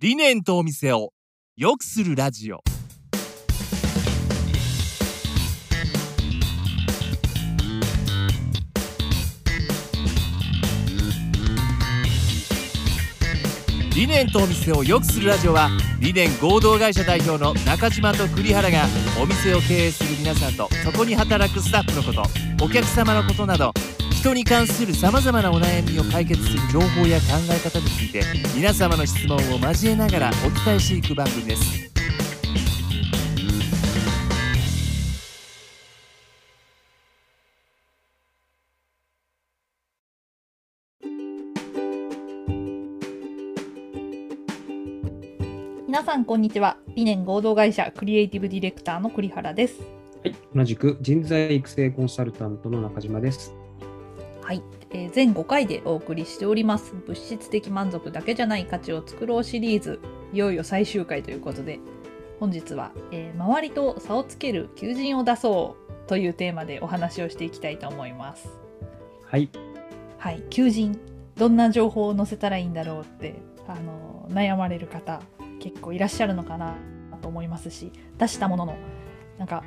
理念とお店を良くするラジオ。理念とお店を良くするラジオは理念合同会社代表の中島と栗原がお店を経営する皆さんとそこに働くスタッフのことお客様のことなど人に関するさまざまなお悩みを解決する情報や考え方について皆様の質問を交えながらお伝えしていく番組です。皆さんこんにちは。理念合同会社クリエイティブディレクターの栗原です。はい、同じく人材育成コンサルタントの中島です。はい、えー全5回でお送りしております。物質的満足だけじゃない価値を作ろうシリーズ。いよいよ最終回ということで。本日は、えー周りと差をつける求人を出そうというテーマでお話をしていきたいと思います。はい、はい。求人。どんな情報を載せたらいいんだろうってあの悩まれる方結構いらっしゃるのかなと思いますし出したもののなんか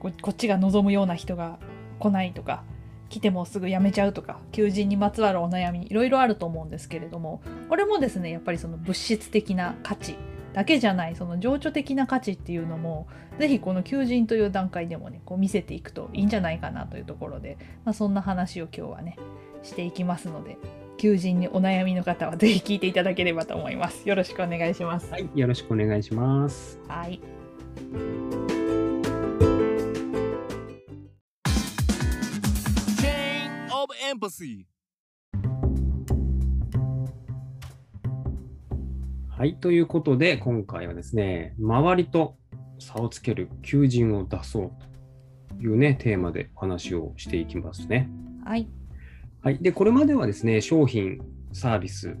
ここっちが望むような人が来ないとか来てもすぐ辞めちゃうとか求人にまつわるお悩みいろいろあると思うんですけれどもこれもですねやっぱりその物質的な価値だけじゃないその情緒的な価値っていうのもぜひこの求人という段階でもねこう見せていくといいんじゃないかなというところで、まあ、そんな話を今日はねしていきますので求人にお悩みの方は ぜひ聞いていただければと思います。よろしくお願いします。はい、よろしくお願いします。はいーンオブエンパシはい、ということで、今回はですね、周りと差をつける求人を出そうというね、テーマでお話をしていきますね。はいはい、で、これまではですね、商品、サービス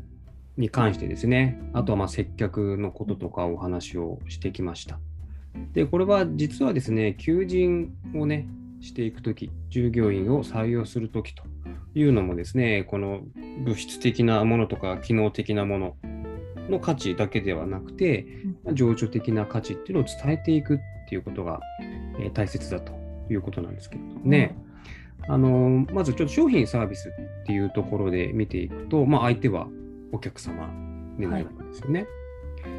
に関してですね、あとはまあ接客のこととかお話をしてきました。で、これは実はですね、求人をね、していくとき、従業員を採用するときというのもですね、この物質的なものとか機能的なものの価値だけではなくて、情緒的な価値っていうのを伝えていくっていうことが、えー大切だということなんですけれどもね。あのまずちょっと商品サービスっていうところで見ていくと、まあ、相手はお客様になるわけですよね。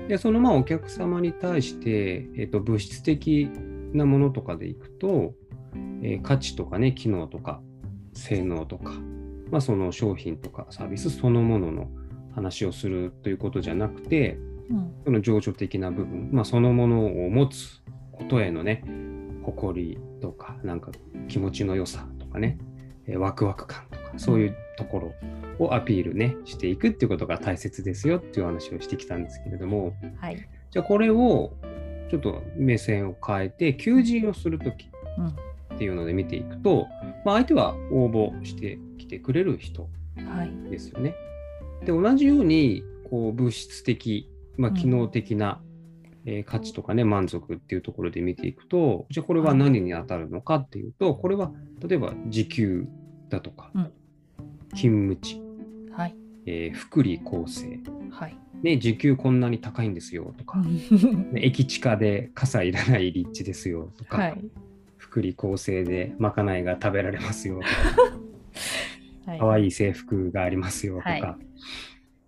でそのまあお客様に対して、えっと物質的なものとかでいくと、えー価値とかね機能とか性能とか、まあ、その商品とかサービスそのものの話をするということじゃなくてうん。その情緒的な部分、まあ、そのものを持つことへのね誇りとかなんか気持ちの良さとかね、えーワクワク感とかそういうところをアピールねしていくっていうことが大切ですよっていう話をしてきたんですけれどもはい。じゃあこれをちょっと目線を変えて求人をするときうんっていうので見ていくと、まあ、相手は応募してきてくれる人はい。ですよね。で同じようにこう物質的、まあ、うん。機能的な、えー価値とかね満足っていうところで見ていくとじゃあこれは何に当たるのかっていうとこれは例えば時給だとか、うん。勤務地、はい。えー福利厚生、はい。ね、時給こんなに高いんですよとか、ね駅地下で傘いらない立地ですよとか、はい福利厚生でまかないが食べられますよとか。はい。可愛い制服がありますよとか、はい。っ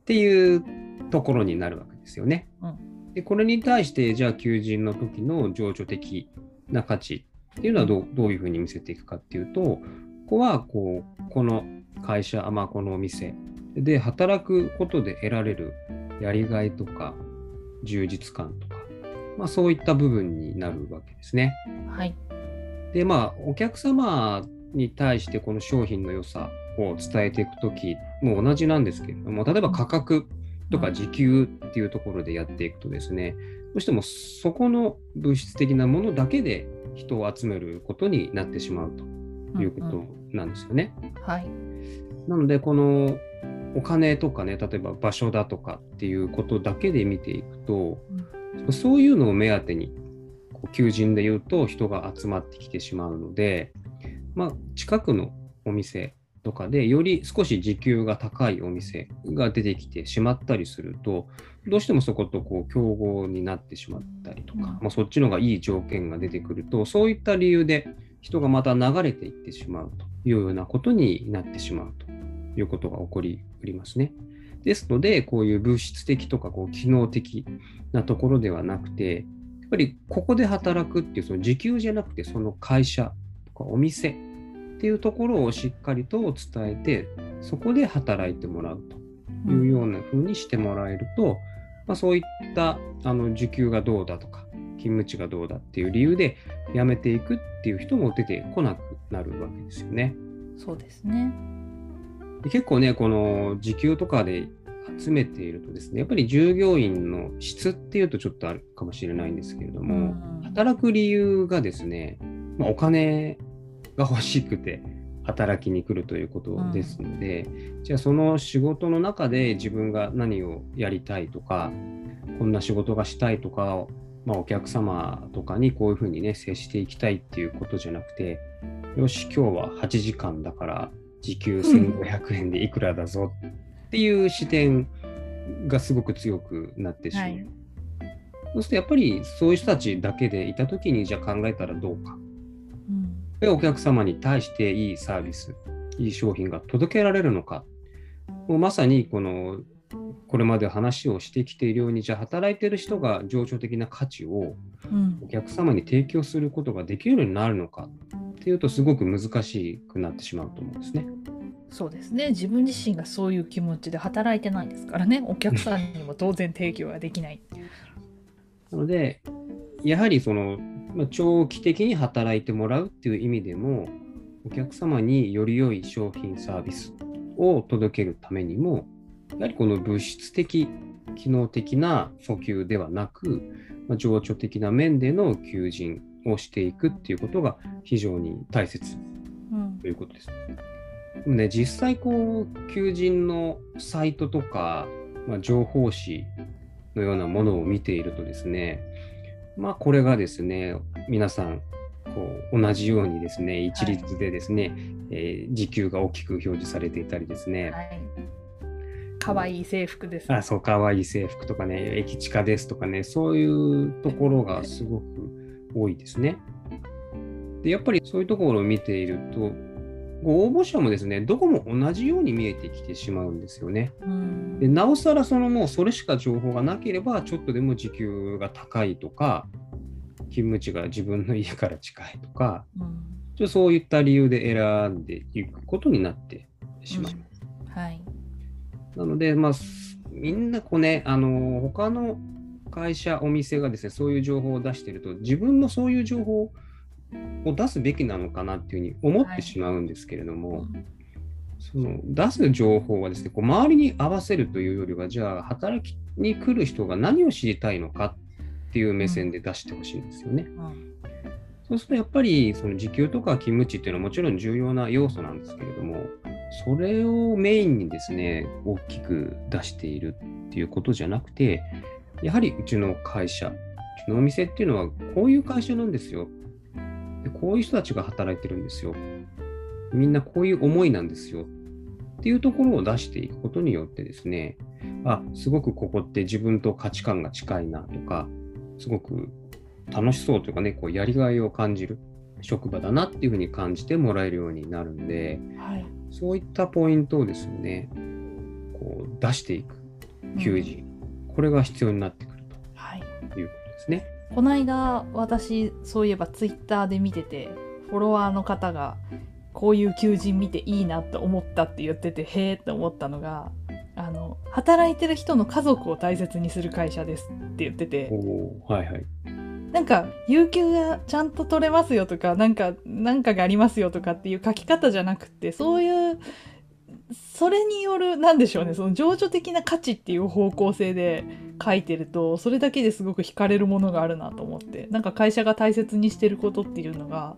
ていうところになるわけですよね。うん。でこれに対してじゃあ求人の時の情緒的な価値っていうのはどうどういうふうに見せていくかっていうとここはこうこの会社、まあ、このお店で働くことで得られるやりがいとか充実感とか、まあ、そういった部分になるわけですね。はいでまあお客様に対してこの商品の良さを伝えていくときも同じなんですけれども例えば価格とか時給っていうところでやっていくとですねどうしてもそこの物質的なものだけで人を集めることになってしまうということなんですよね。はい。なのでこのお金とかね例えば場所だとかっていうことだけで見ていくと、そういうのを目当てに求人で言うと人が集まってきてしまうので、まあ、近くのお店とかでより少し時給が高いお店が出てきてしまったりするとどうしてもそことこう競合になってしまったりとか、うんまあ、そっちの方がいい条件が出てくるとそういった理由で人がまた流れていってしまうというようなことになってしまうということが起こりうりますね。ですのでこういう物質的とかこう機能的なところではなくてぱりここで働くっていうその時給じゃなくてその会社とかお店っていうところをしっかりと伝えてそこで働いてもらうというような風にしてもらえると、まあ、そういったあの時給がどうだとか勤務地がどうだっていう理由で辞めていくっていう人も出てこなくなるわけですよね。そうですね。で結構ねこの時給とかで集めているとですねやっぱり従業員の質っていうとちょっとあるかもしれないんですけれども、うん。働く理由がですね、まあ、お金が欲しくて働きに来るということですので、じゃあその仕事の中で自分が何をやりたいとかこんな仕事がしたいとか、まあ、お客様とかにこういうふうにね接していきたいっていうことじゃなくてよし今日は8時間だから時給1500円でいくらだぞっていう視点がすごく強くなってしまう。はいそうするとやっぱりそういう人たちだけでいたときにじゃあ考えたらどうか。うんでお客様に対していいサービス、いい商品が届けられるのか。もうまさにこのこれまで話をしてきているように、じゃあ働いている人が情緒的な価値をうんお客様に提供することができるようになるのかっていうとすごく難しくなってしまうと思うんですね。そうですね自分自身がそういう気持ちで働いてないですからねお客さんにも当然提供ができない。なので、やはりその、まあ、長期的に働いてもらうっていう意味でも、お客様により良い商品サービスを届けるためにも、やはりこの物質的、機能的な訴求ではなく、まあ、情緒的な面での求人をしていくっていうことが非常に大切うんということです。でもね、実際こう、求人のサイトとか、まあ、情報誌のようなものを見ているとですね、まあこれがですね、皆さん、こう同じようにですね、一律でですね、えー時給が大きく表示されていたりですね、はい可愛い制服です。あそう、かわいい制服とかね、駅地下ですとかね、そういうところがすごく多いですね。で、やっぱりそういうところを見ていると、ご応募者もですね、どこも同じように見えてきてしまうんですよね。うんでなおさらそのもうそれしか情報がなければ、ちょっとでも時給が高いとか、勤務地が自分の家から近いとか、うんちょそういった理由で選んでいくことになってしまう。はい。なので、まあ、すみんなこうね、あの他の会社、お店がですね、そういう情報を出していると、自分もそういう情報を出すべきなのかなっていうふうに思ってしまうんですけれども、その出す情報はですね、こう周りに合わせるというよりは、じゃあ、働きに来る人が何を知りたいのかっていう目線で出してほしいんですよね。うんそうするとやっぱりその時給とか勤務地っていうのはもちろん重要な要素なんですけれども、それをメインにですね、大きく出しているっていうことじゃなくて、やはりうちの会社、うちのお店っていうのはこういう会社なんですよ。でこういう人たちが働いてるんですよ。みんなこういう思いなんですよ。っていうところを出していくことによってですね、あ、すごくここって自分と価値観が近いなとか、すごく楽しそうというかね、こうやりがいを感じる職場だなっていうふうに感じてもらえるようになるんで、はい。そういったポイントをですね、こう出していく求人、これが必要になってくるはい。ということですね。この間私そういえばツイッターで見ててフォロワーの方がこういう求人見ていいなって思ったって言っててへえって思ったのがあの働いてる人の家族を大切にする会社ですって言っててはいはい。なんか有給がちゃんと取れますよとかなんかなんかがありますよとかっていう書き方じゃなくてそういうそれによるなんでしょうねその情緒的な価値っていう方向性で書いてるとそれだけですごく惹かれるものがあるなと思ってなんか会社が大切にしてることっていうのが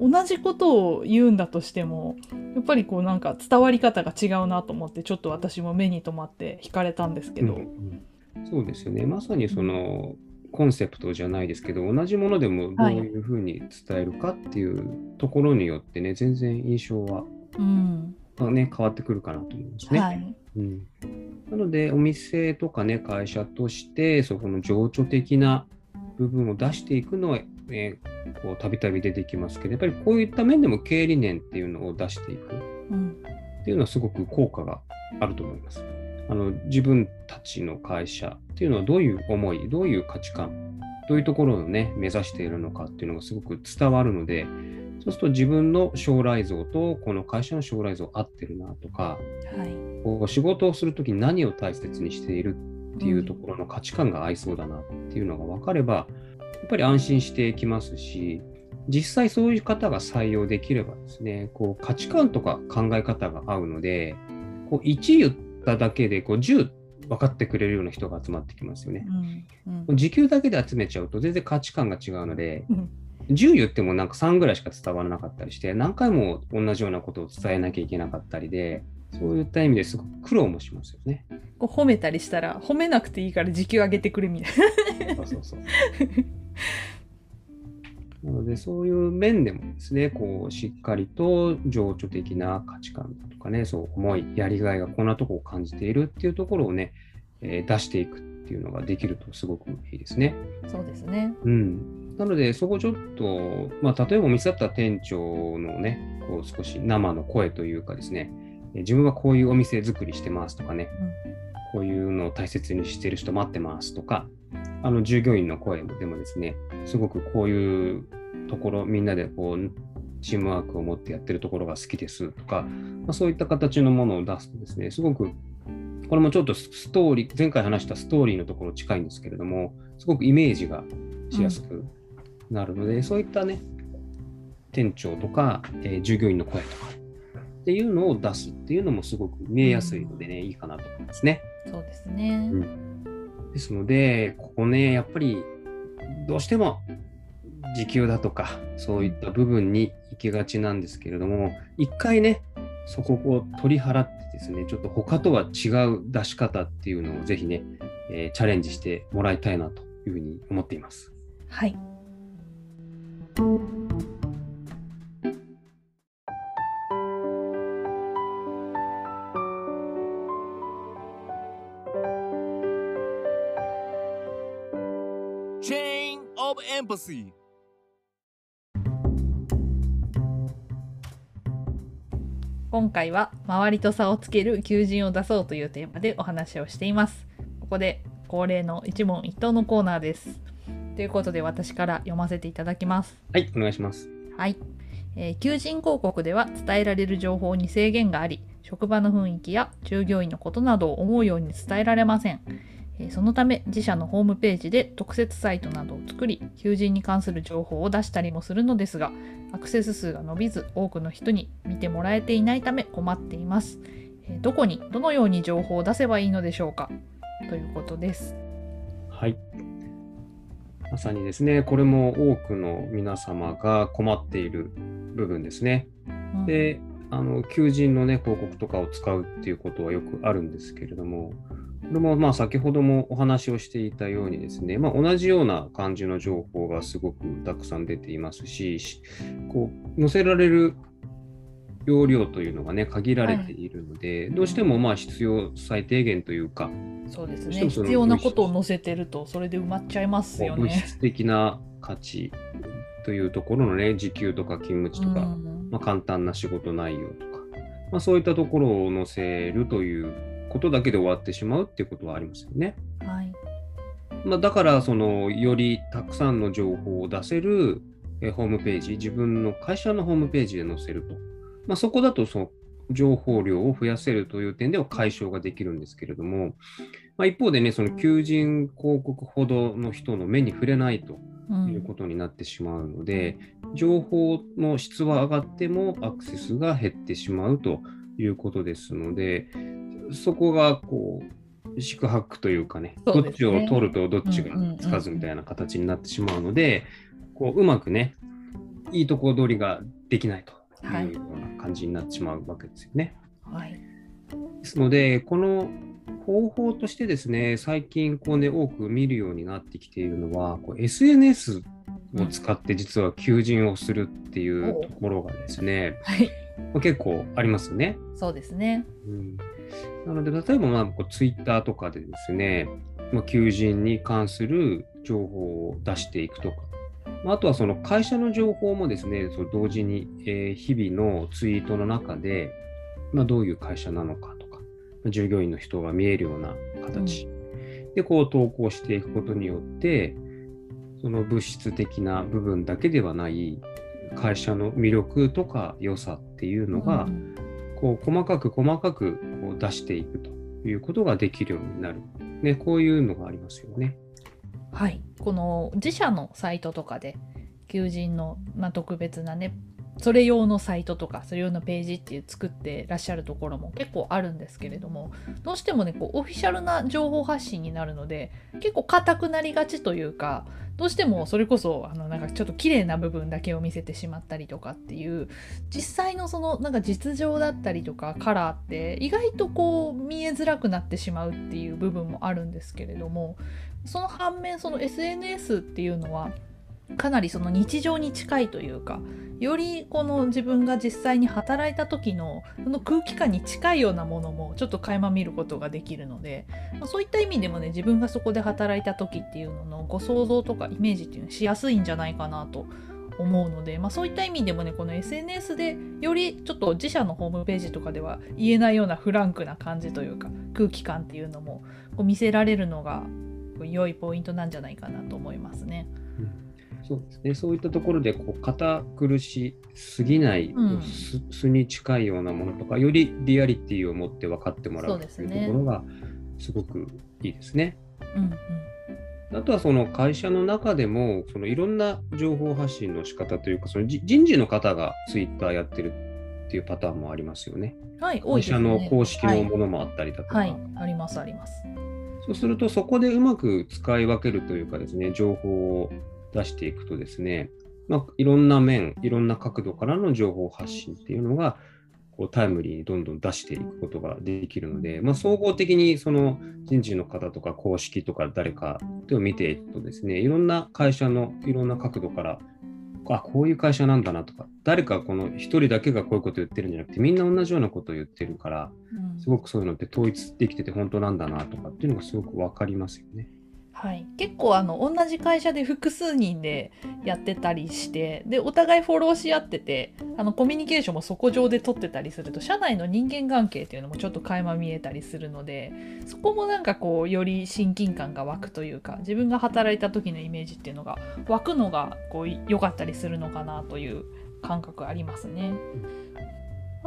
同じことを言うんだとしてもやっぱりこうなんか伝わり方が違うなと思ってちょっと私も目に留まって惹かれたんですけど、うんうんそうですよね。まさにそのコンセプトじゃないですけど、同じものでもどういうふうに伝えるかっていうところによってね、全然印象はうん、がね、変わってくるかなと思いますね。はい。うん、なので、お店とかね、会社として、そこの情緒的な部分を出していくのは、ね、こうたびたび出てきますけど、やっぱりこういった面でも経営理念っていうのを出していくうん。っていうのはすごく効果があると思います。あの自分たちの会社っていうのはどういう思い、どういう価値観、どういうところをね、目指しているのかっていうのがすごく伝わるので、そうすると自分の将来像とこの会社の将来像合ってるなとか、はい。こう仕事をするときに何を大切にしているっていうところの価値観が合いそうだなっていうのが分かれば、やっぱり安心してきますし、実際そういう方が採用できればですね、こう価値観とか考え方が合うので、こう1言っただけでこう10分かってくれるような人が集まってきますよねう。ん。うん。時給だけで集めちゃうと全然価値観が違うので、うん10言ってもなんか3ぐらいしか伝わらなかったりして、何回も同じようなことを伝えなきゃいけなかったりで、そういった意味ですごく苦労もしますよね。こう褒めたりしたら褒めなくていいから時給上げてくれみたいな。そうそうそう。なので、そういう面でもですね、こう、しっかりと情緒的な価値観とかね、そう、思い、やりがいがこんなとこを感じているっていうところをね、えー出していくっていうのができるとすごくいいですね。そうですね。うん。なので、そこちょっと、まあ、例えばお店だったら店長のね、こう少し生の声というかですね、えー自分はこういうお店作りしてますとかね、こういうのを大切にしてる人待ってますとか、あの従業員の声でもですね、すごくこういうところ、みんなでこう、チームワークを持ってやってるところが好きですとか、まあ、そういった形のものを出すとですね、すごく、これもちょっとストーリー、前回話したストーリーのところ近いんですけれども、すごくイメージがしやすくなるので、そういったね、店長とか、えー従業員の声とかっていうのを出すっていうのもすごく見えやすいのでね、いいかなと思いますね。そうですね。ですので、ここね、やっぱりどうしても時給だとか、そういった部分に行きがちなんですけれども、一回ね、そこを取り払ってですね、ちょっと他とは違う出し方っていうのをぜひね、えーチャレンジしてもらいたいなというふうに思っています。はい。チェーンオブエンパシー今回は周りと差をつける求人を出そうというテーマでお話をしています。ここで恒例の一問一答のコーナーです。ということで私から読ませていただきます。はい、お願いします。はい、えー求人広告では伝えられる情報に制限があり職場の雰囲気や従業員のことなどを思うように伝えられません、えーそのため自社のホームページで特設サイトなどを作り求人に関する情報を出したりもするのですがアクセス数が伸びず多くの人に見てもらえていないため困っています、えーどこにどのように情報を出せばいいのでしょうかということですはい。まさにですね、これも多くの皆様が困っている部分ですね。うんで、あの求人のね、広告とかを使うっていうことはよくあるんですけれども、これもまあ先ほどもお話をしていたようにですね、まあ、同じような感じの情報がすごくたくさん出ていますし、しこう載せられる容量というのがね、限られているので、どうしてもまあ必要最低限というか、そうですね。必要なことを載せてるとそれで埋まっちゃいますよね。質的な価値というところのね、時給とか勤務地とか、うん。まあ、簡単な仕事内容とか、まあ、そういったところを載せるということだけで終わってしまうっていうことはありますよね。はいまあ、だから、その、よりたくさんの情報を出せるえーホームページ、自分の会社のホームページで載せると。まあ、そこだと、その、情報量を増やせるという点では解消ができるんですけれども、まあ、一方でね、その求人広告ほどの人の目に触れないとうんいうことになってしまうので、情報の質は上がってもアクセスが減ってしまうということですので、そこがこう、四苦八苦というかね、どっちを取るとどっちがつかずみたいな形になってしまうので、こううまくね、いいとこ取りができないとはいいうような感じになってしまうわけですよね。はい。ですので、この方法としてですね、最近こう、ね、多く見るようになってきているのは、こう SNS を使って実は求人をするっていうところがですね、はい。まあ、結構ありますよね。そうですね。うん、なので、例えばまあこうツイッターとかでですね、まあ、求人に関する情報を出していくとか、まああとはその会社の情報もですね、その同時に、えー日々のツイートの中で、まあ、どういう会社なのかとか、まあ従業員の人が見えるような形。でこう投稿していくことによって、その物質的な部分だけではない会社の魅力とか良さっていうのが、うん。こう細かく細かく出していくということができるようになる。ね、こういうのがありますよね。はい、この自社のサイトとかで求人の、まあ、特別なねそれ用のサイトとかそれ用のページっていう作ってらっしゃるところも結構あるんですけれどもどうしてもねこうオフィシャルな情報発信になるので結構硬くなりがちというかどうしてもそれこそあのなんかちょっと綺麗な部分だけを見せてしまったりとかっていう実際のそのなんか実情だったりとかカラーって意外とこう見えづらくなってしまうっていう部分もあるんですけれどもその反面その SNS っていうのはかなりその日常に近いというかよりこの自分が実際に働いた時のその空気感に近いようなものもちょっと垣間見ることができるので、まあそういった意味でもね自分がそこで働いた時っていうののご想像とかイメージっていうのしやすいんじゃないかなと思うので、まあ、そういった意味でもねこの SNS でよりちょっと自社のホームページとかでは言えないようなフランクな感じというか空気感っていうのもこう見せられるのが良いポイントなんじゃないかなと思いますね。そうですね。そういったところでこう堅苦しすぎない、うん素素に近いようなものとか、よりリアリティを持って分かってもらそううというところがすごくいいですね。うんうんあとはその会社の中でもそのいろんな情報発信の仕方というか、そのじ人事の方がツイッターやってるっていうパターンもありますよね。はい、多い会ですね。社の公式のものもあったりだとか、はい、はい、ありますあります。そうするとそこでうまく使い分けるというかですね、情報を出していくとですね、まあ、いろんな面、いろんな角度からの情報発信っていうのが、こうタイムリーにどんどん出していくことができるので、まあ、総合的にその人事の方とか公式とか誰かを見ていくとですね、いろんな会社のいろんな角度から、あ、こういう会社なんだなとか、誰かこの一人だけがこういうこと言ってるんじゃなくて、みんな同じようなことを言ってるから、うんすごくそういうのって統一できてて本当なんだなとかっていうのがすごく分かりますよね。はい、結構あの同じ会社で複数人でやってたりしてでお互いフォローし合っててあのコミュニケーションもそこ上で取ってたりすると社内の人間関係っていうのもちょっと垣間見えたりするのでそこもなんかこうより親近感が湧くというか自分が働いた時のイメージっていうのが湧くのがこう良かったりするのかなという感覚ありますね。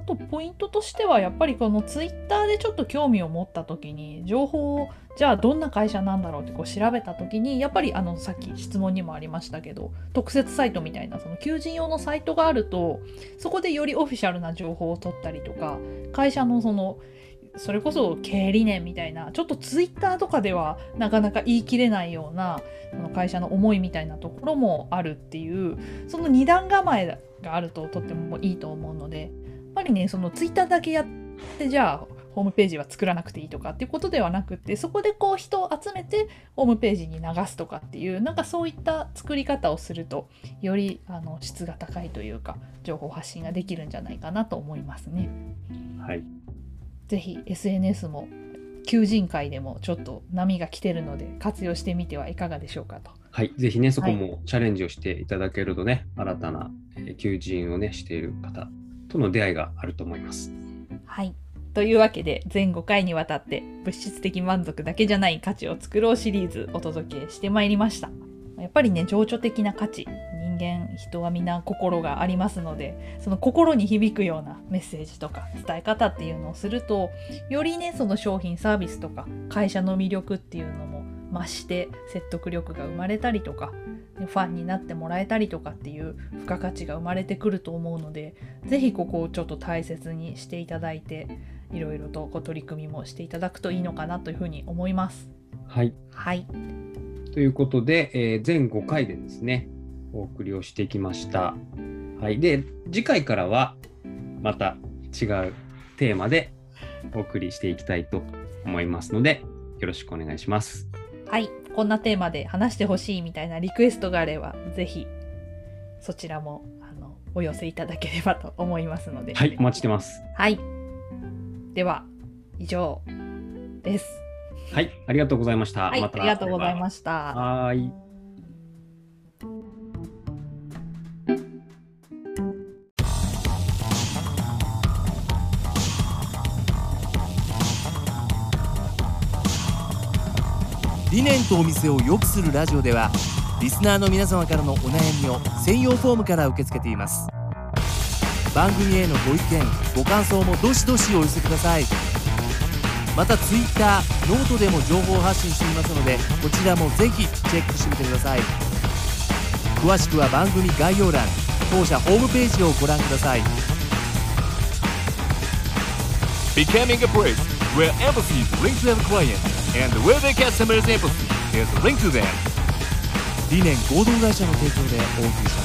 とポイントとしてはやっぱりこのツイッターでちょっと興味を持った時に情報をじゃあどんな会社なんだろうってこう調べた時にやっぱりあのさっき質問にもありましたけど特設サイトみたいなその求人用のサイトがあるとそこでよりオフィシャルな情報を取ったりとか会社のそのそれこそ経営理念みたいなちょっとツイッターとかではなかなか言い切れないようなその会社の思いみたいなところもあるっていうその二段構えがあるととってもいいと思うのでぱりねそのツイッターだけやってじゃあホームページは作らなくていいとかっていうことではなくってそこでこう人を集めてホームページに流すとかっていうなんかそういった作り方をするとよりあの質が高いというか情報発信ができるんじゃないかなと思いますね。はい。ぜひ SNS も求人界でもちょっと波が来てるので活用してみてはいかがでしょうかと。はい。ぜひね、そこもチャレンジをしていただけるとね、新たなえー求人をね、している方との出会いがあると思います。はい。というわけで全5回にわたって物質的満足だけじゃない価値を作ろうシリーズお届けしてまいりました。やっぱりね情緒的な価値人間人は皆心がありますのでその心に響くようなメッセージとか伝え方っていうのをするとよりねその商品サービスとか会社の魅力っていうのも増して説得力が生まれたりとかファンになってもらえたりとかっていう付加価値が生まれてくると思うので是非ここをちょっと大切にしていただいていろいろとご取り組みもしていただくといいのかなというふうに思います。はい。はい、ということで、えー全5回でですね、お送りをしてきました。はい。で、次回からはまた違うテーマでお送りしていきたいと思いますので、よろしくお願いします。はい、こんなテーマで話してほしいみたいなリクエストがあればぜひそちらもあのお寄せいただければと思いますので。はい、お待ちしてます。はい。では、以上です。はい、ありがとうございました。はい、またありがとうございす。ました。はーい。理念とお店を良くするラジオではリスナーの皆様からのお悩みを専用フォームから受け付けています。番組へのご意見ご感想もどしどしお寄せください。また Twitter ノートでも情報発信していますのでこちらもぜひチェックしてみてください。詳しくは番組概要欄当社ホームページをご覧ください。Becoming a place where empathy is linked to the client and where the customer's empathy is linked to them 理念合同会社の提供でお送りしました